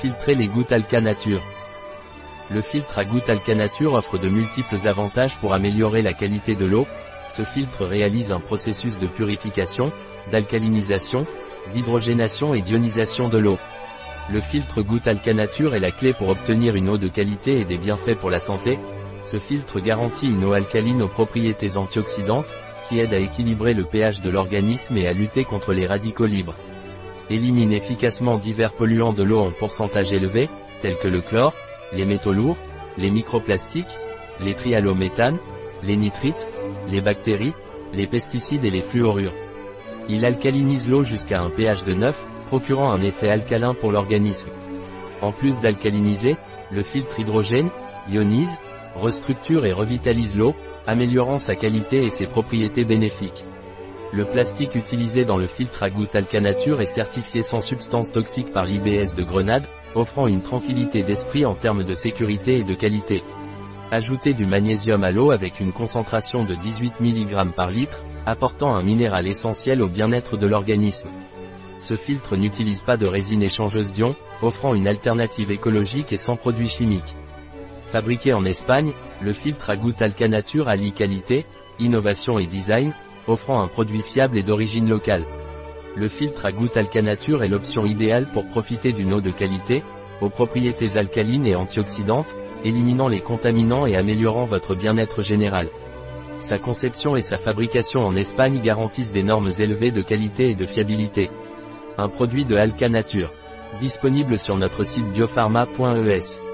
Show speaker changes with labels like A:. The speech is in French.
A: Filtrer les gouttes Alcanature. Le filtre à gouttes Alcanature offre de multiples avantages pour améliorer la qualité de l'eau. Ce filtre réalise un processus de purification, d'alcalinisation, d'hydrogénation et d'ionisation de l'eau. Le filtre goutte Alcanature est la clé pour obtenir une eau de qualité et des bienfaits pour la santé. Ce filtre garantit une eau alcaline aux propriétés antioxydantes, qui aide à équilibrer le pH de l'organisme et à lutter contre les radicaux libres. Élimine efficacement divers polluants de l'eau en pourcentage élevé, tels que le chlore, les métaux lourds, les microplastiques, les trialométhanes, les nitrites, les bactéries, les pesticides et les fluorures. Il alcalinise l'eau jusqu'à un pH de 9, procurant un effet alcalin pour l'organisme. En plus d'alcaliniser, le filtre hydrogène, ionise, restructure et revitalise l'eau, améliorant sa qualité et ses propriétés bénéfiques. Le plastique utilisé dans le filtre à gouttes Alcanature est certifié sans substance toxique par l'IBS de Grenade, offrant une tranquillité d'esprit en termes de sécurité et de qualité. Ajoutez du magnésium à l'eau avec une concentration de 18 mg par litre, apportant un minéral essentiel au bien-être de l'organisme. Ce filtre n'utilise pas de résine échangeuse d'ion, offrant une alternative écologique et sans produits chimiques. Fabriqué en Espagne, le filtre à gouttes Alcanature allie qualité, innovation et design, offrant un produit fiable et d'origine locale. Le filtre à gouttes Alcanature est l'option idéale pour profiter d'une eau de qualité, aux propriétés alcalines et antioxydantes, éliminant les contaminants et améliorant votre bien-être général. Sa conception et sa fabrication en Espagne garantissent des normes élevées de qualité et de fiabilité. Un produit de Alcanature. Disponible sur notre site biopharma.es.